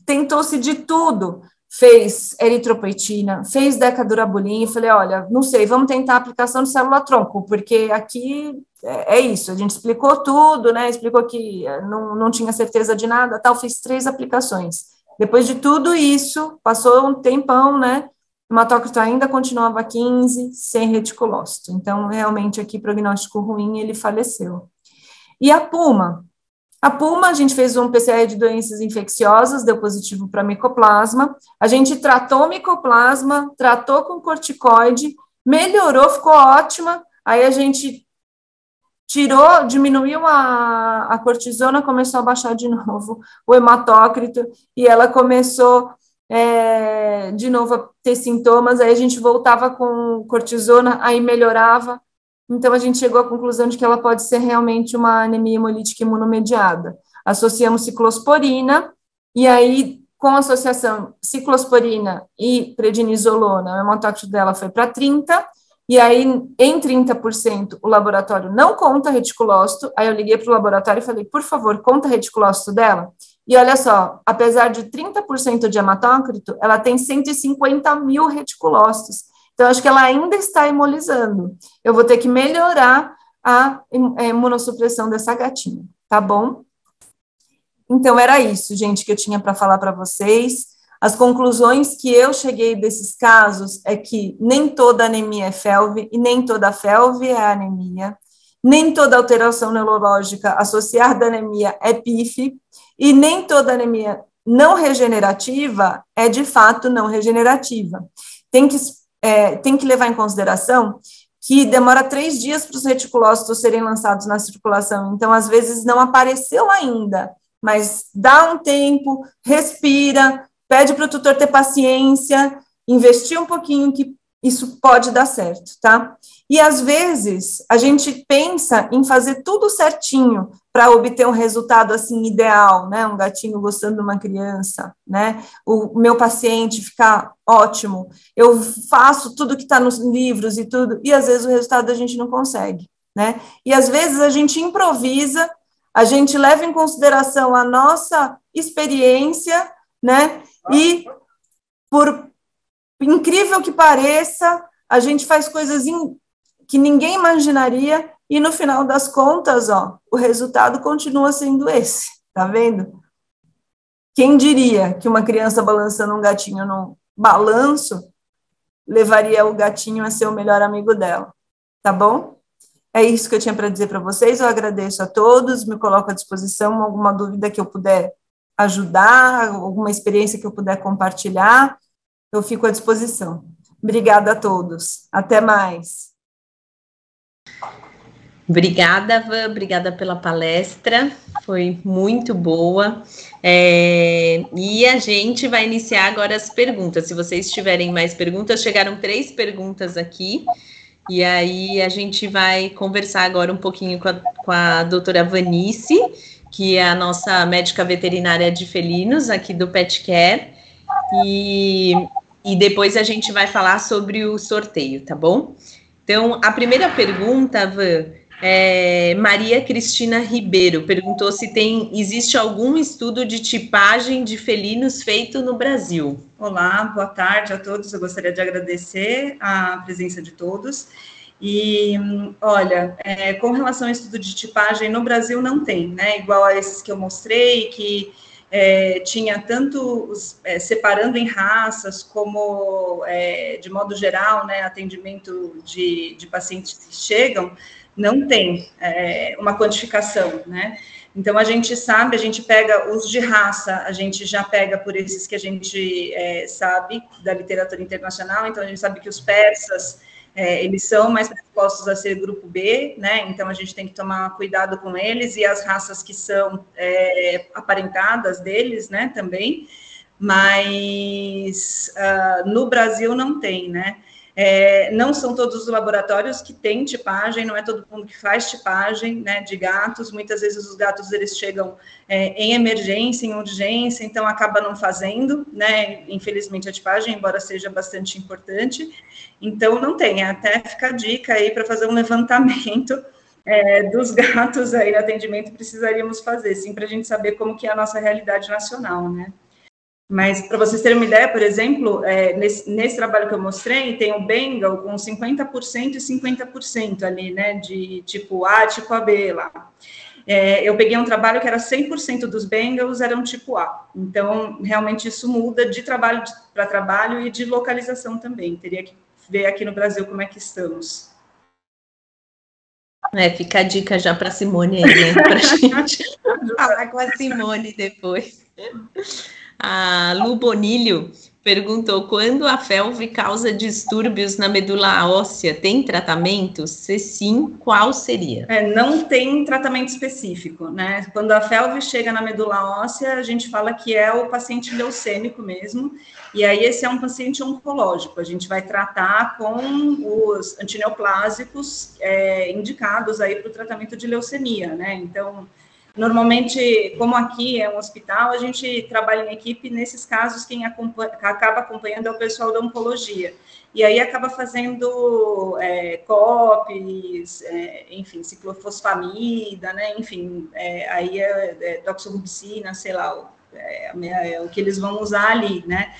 Tentou-se de tudo, fez eritropoetina, fez decadurabolina, e falei, olha, não sei, vamos tentar a aplicação de célula-tronco, porque aqui é, é, isso, a gente explicou tudo, né, explicou que não, não tinha certeza de nada, tal, fiz três aplicações. Depois de tudo isso, passou um tempão, né, hematócrito ainda continuava 15, sem reticulócito. Então, realmente, aqui, prognóstico ruim, ele faleceu. E a Puma, a Puma, a gente fez um PCR de doenças infecciosas, deu positivo para micoplasma. A gente tratou micoplasma, tratou com corticoide, melhorou, ficou ótima. Aí a gente tirou, diminuiu a, a cortisona, começou a baixar de novo o hematócrito, e ela começou é, de novo a ter sintomas. Aí a gente voltava com cortisona, aí melhorava. Então, a gente chegou à conclusão de que ela pode ser realmente uma anemia hemolítica imunomediada. Associamos ciclosporina, e aí, com a associação ciclosporina e prednisolona, o hemotócrito dela foi para 30, e aí, em 30%, o laboratório não conta reticulócito, aí eu liguei para o laboratório e falei, por favor, conta reticulócito dela. E olha só, apesar de 30% de hematócrito, ela tem 150 mil reticulócitos. Então, acho que ela ainda está hemolizando. Eu vou ter que melhorar a imunossupressão dessa gatinha, tá bom? Então, era isso, gente, que eu tinha para falar para vocês. As conclusões que eu cheguei desses casos é que nem toda anemia é FeLV e nem toda FeLV é anemia. Nem toda alteração neurológica associada à anemia é PIF e nem toda anemia não regenerativa é de fato não regenerativa. Tem que é, tem que levar em consideração que demora três dias para os reticulócitos serem lançados na circulação, então às vezes não apareceu ainda, mas dá um tempo, respira, pede para o tutor ter paciência, investir um pouquinho que isso pode dar certo, tá? E às vezes a gente pensa em fazer tudo certinho para obter um resultado assim ideal, né? Um gatinho gostando de uma criança, né? O meu paciente ficar ótimo. Eu faço tudo que está nos livros e tudo, e às vezes o resultado a gente não consegue, né? E às vezes a gente improvisa, a gente leva em consideração a nossa experiência, né? E por incrível que pareça, a gente faz coisas in, que ninguém imaginaria e no final das contas, ó, o resultado continua sendo esse, tá vendo? Quem diria que uma criança balançando um gatinho no balanço levaria o gatinho a ser o melhor amigo dela, tá bom? É isso que eu tinha para dizer para vocês. Eu agradeço a todos, me coloco à disposição. Alguma dúvida que eu puder ajudar, alguma experiência que eu puder compartilhar, eu fico à disposição. Obrigada a todos. Até mais. Obrigada, Van, obrigada pela palestra, foi muito boa. É, e a gente vai iniciar agora as perguntas. Se vocês tiverem mais perguntas, chegaram três perguntas aqui. E aí a gente vai conversar agora um pouquinho com a, com a doutora Vanice, que é a nossa médica veterinária de felinos aqui do Pet Care. E, e depois a gente vai falar sobre o sorteio, tá bom? Então, a primeira pergunta, Van, é, Maria Cristina Ribeiro perguntou se tem existe algum estudo de tipagem de felinos feito no Brasil. Olá, boa tarde a todos. Eu gostaria de agradecer a presença de todos. E olha, é, com relação ao estudo de tipagem no Brasil não tem, né? Igual a esses que eu mostrei, que é, tinha tanto os, é, separando em raças, como é, de modo geral, né, atendimento de, de pacientes que chegam não tem é, uma quantificação, né? Então a gente sabe, a gente pega os de raça, a gente já pega por esses que a gente é, sabe da literatura internacional, então a gente sabe que os persas é, eles são mais predispostos a ser grupo B, né? Então a gente tem que tomar cuidado com eles e as raças que são é, aparentadas deles, né? Também, mas uh, no Brasil não tem, né? É, não são todos os laboratórios que têm tipagem, não é todo mundo que faz tipagem né, de gatos. Muitas vezes os gatos eles chegam é, em emergência, em urgência, então acaba não fazendo, né? Infelizmente a tipagem, embora seja bastante importante, então não tem. Até fica a dica aí para fazer um levantamento. É, dos gatos aí no atendimento precisaríamos fazer, sim, para a gente saber como que é a nossa realidade nacional, né? Mas, para vocês terem uma ideia, por exemplo, é, nesse, nesse, trabalho que eu mostrei, tem o Bengal com 50% e 50% ali, né, de tipo A, tipo AB lá. É, eu peguei um trabalho que era 100% dos Bengals eram tipo A. Então, realmente, isso muda de trabalho para trabalho e de localização também. Teria que ver aqui no Brasil como é que estamos. É, fica a dica já para Simone aí, né? Para gente falar com a Simone depois. A Lu Bonilho perguntou: quando a FeLV causa distúrbios na medula óssea, tem tratamento? Se sim, qual seria? É, não tem tratamento específico, né? Quando a FeLV chega na medula óssea, a gente fala que é o paciente leucêmico mesmo, e aí esse é um paciente oncológico. A gente vai tratar com os antineoplásicos é, indicados aí para o tratamento de leucemia, né? Então Normalmente, como aqui é um hospital, a gente trabalha em equipe. Nesses casos, quem acompanha, acaba acompanhando é o pessoal da oncologia. E aí acaba fazendo é, COPs, é, enfim, ciclofosfamida, né? Enfim, é, aí é, é doxorubicina, sei lá, é, é, o que eles vão usar ali, né?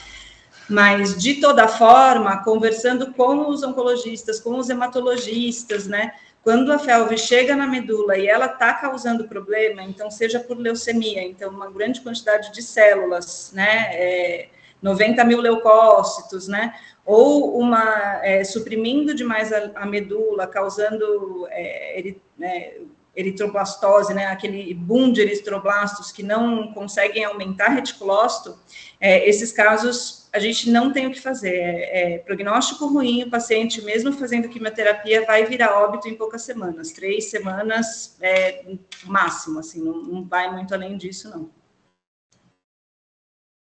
Mas, de toda forma, conversando com os oncologistas, com os hematologistas, né? Quando a felve chega na medula e ela está causando problema, então seja por leucemia, então uma grande quantidade de células, né, é, 90 mil leucócitos, né, ou uma é, suprimindo demais a, a medula, causando é, né, eritroblastose, né, aquele boom de eritroblastos que não conseguem aumentar reticulócito, é, esses casos a gente não tem o que fazer. É, é, prognóstico ruim, o paciente, mesmo fazendo quimioterapia, vai virar óbito em poucas semanas. Três semanas é máximo, assim, não, não vai muito além disso, não.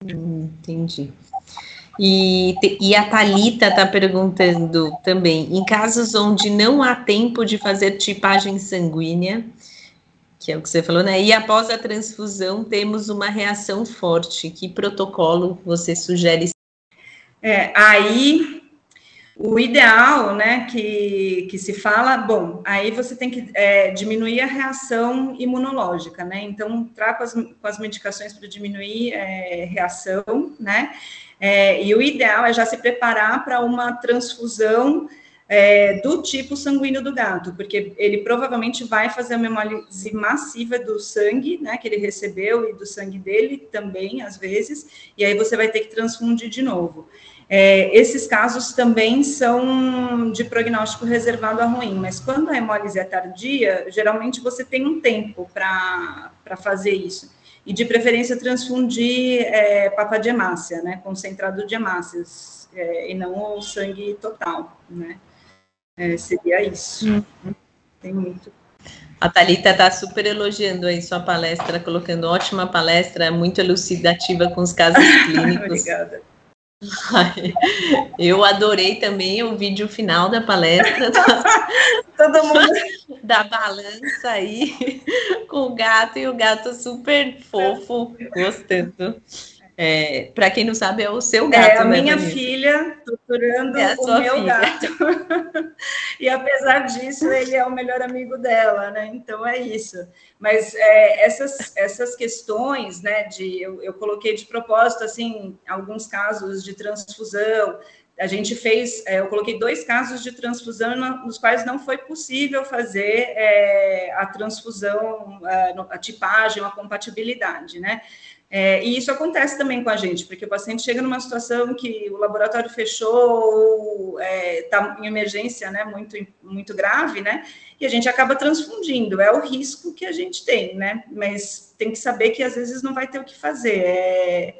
Hum, entendi. E, e a Talita está perguntando também, em casos onde não há tempo de fazer tipagem sanguínea, que é o que você falou, né? E após a transfusão temos uma reação forte. Que protocolo você sugere é, aí O ideal, né, que, que se fala, bom, aí você tem que é, diminuir a reação imunológica, né? Então, entrar com as, com as medicações para diminuir é, reação, né? É, e o ideal é já se preparar para uma transfusão é, do tipo sanguíneo do gato, porque ele provavelmente vai fazer uma hemólise massiva do sangue, né, que ele recebeu e do sangue dele também, às vezes, e aí você vai ter que transfundir de novo. É, esses casos também são de prognóstico reservado a ruim, mas quando a hemólise é tardia, geralmente você tem um tempo para fazer isso. E de preferência transfundir é, papa de hemácia, né, concentrado de hemácias, é, e não o sangue total, né. É, seria isso. Hum. Tem muito. A Thalita está super elogiando aí sua palestra, colocando ótima palestra, muito elucidativa com os casos clínicos. Obrigada. Eu adorei também o vídeo final da palestra. Todo mundo da balança aí com o gato e o gato super fofo, gostando. É, para quem não sabe, é o seu gato. É a né, minha Vanessa? filha torturando é o meu filha. gato. e apesar disso, ele é o melhor amigo dela, né? Então é isso. Mas é, essas, essas questões, né? De eu, eu coloquei de propósito assim alguns casos de transfusão. A gente fez, é, eu coloquei dois casos de transfusão nos quais não foi possível fazer é, a transfusão, a tipagem, a compatibilidade, né? É, e isso acontece também com a gente, porque o paciente chega numa situação que o laboratório fechou, está é, tá em emergência, né, muito, muito grave, né, e a gente acaba transfundindo, é o risco que a gente tem, né, mas tem que saber que às vezes não vai ter o que fazer, é,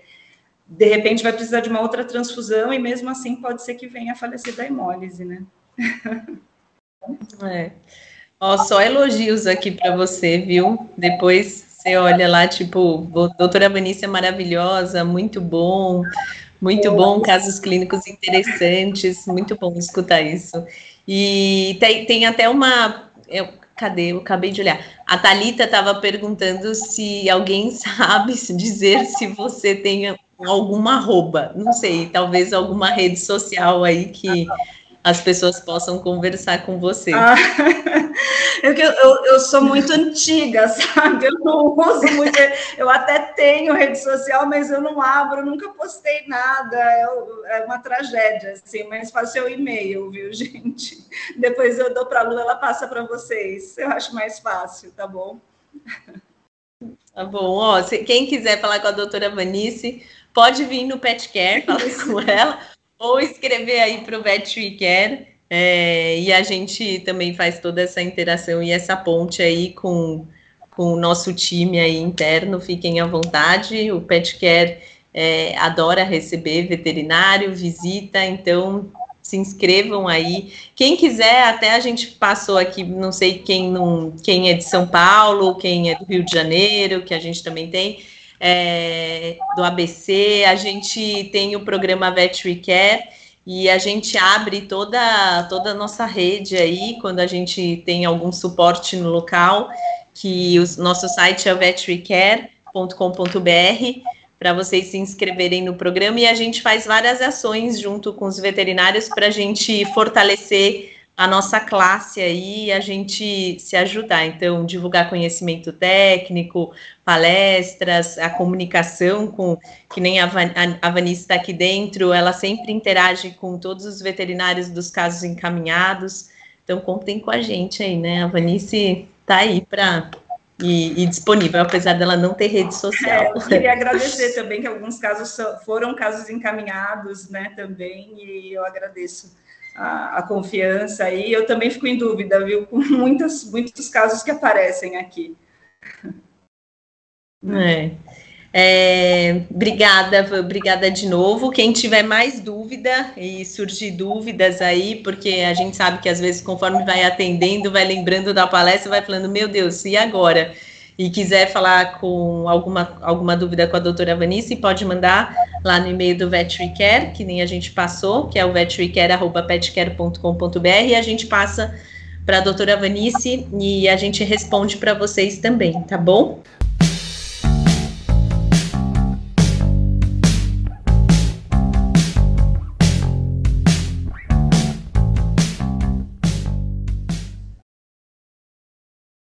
de repente vai precisar de uma outra transfusão e mesmo assim pode ser que venha a falecer da hemólise, né. É. Ó, só elogios aqui para você, viu? Depois você olha lá, tipo, doutora Vinícius é maravilhosa, muito bom, muito bom, casos clínicos interessantes, muito bom escutar isso. E tem, tem até uma. Eu, cadê? Eu acabei de olhar. A Thalita estava perguntando se alguém sabe dizer se você tem alguma arroba, não sei, talvez alguma rede social aí que as pessoas possam conversar com você. Ah, eu, eu, eu, sou muito antiga, sabe? Eu não uso muito. Eu até tenho rede social, mas eu não abro, nunca postei nada. É, é uma tragédia, assim, mas faço seu e-mail, viu, gente? Depois eu dou para a Lu, ela passa para vocês. Eu acho mais fácil, tá bom? Tá bom, ó, se, quem quiser falar com a doutora Vanice, pode vir no Pet Care, falar com ela ou escrever aí para o VetWeCare, é, e a gente também faz toda essa interação e essa ponte aí com, com o nosso time aí interno, fiquem à vontade, o PetCare é, adora receber veterinário, visita, então se inscrevam aí. Quem quiser, até a gente passou aqui, não sei quem, não, quem é de São Paulo, quem é do Rio de Janeiro, que a gente também tem, é, do ABC, a gente tem o programa Veterinary Care e a gente abre toda, toda a nossa rede aí quando a gente tem algum suporte no local, que o nosso site é veterinicare.com.br para vocês se inscreverem no programa. E a gente faz várias ações junto com os veterinários para a gente fortalecer a nossa classe aí, a gente se ajudar. Então, divulgar conhecimento técnico, palestras, a comunicação com, que nem a, Van, a está aqui dentro, ela sempre interage com todos os veterinários dos casos encaminhados. Então, contem com a gente aí, né? A Vanice está aí para e, e, disponível, apesar dela não ter rede social. É, eu queria agradecer também que alguns casos foram casos encaminhados, né, também, e eu agradeço a, confiança aí. Eu também fico em dúvida, viu, com muitas, muitos casos que aparecem aqui. É. É, obrigada, obrigada de novo. Quem tiver mais dúvida e surgir dúvidas aí, porque a gente sabe que às vezes, conforme vai atendendo, vai lembrando da palestra, vai falando, meu Deus, e agora? E quiser falar com alguma, alguma dúvida com a doutora Vanice, pode mandar lá no e-mail do VetRecare, que nem a gente passou, que é o vetrecare.petcare.com.br, e a gente passa para a doutora Vanice e a gente responde para vocês também, tá bom?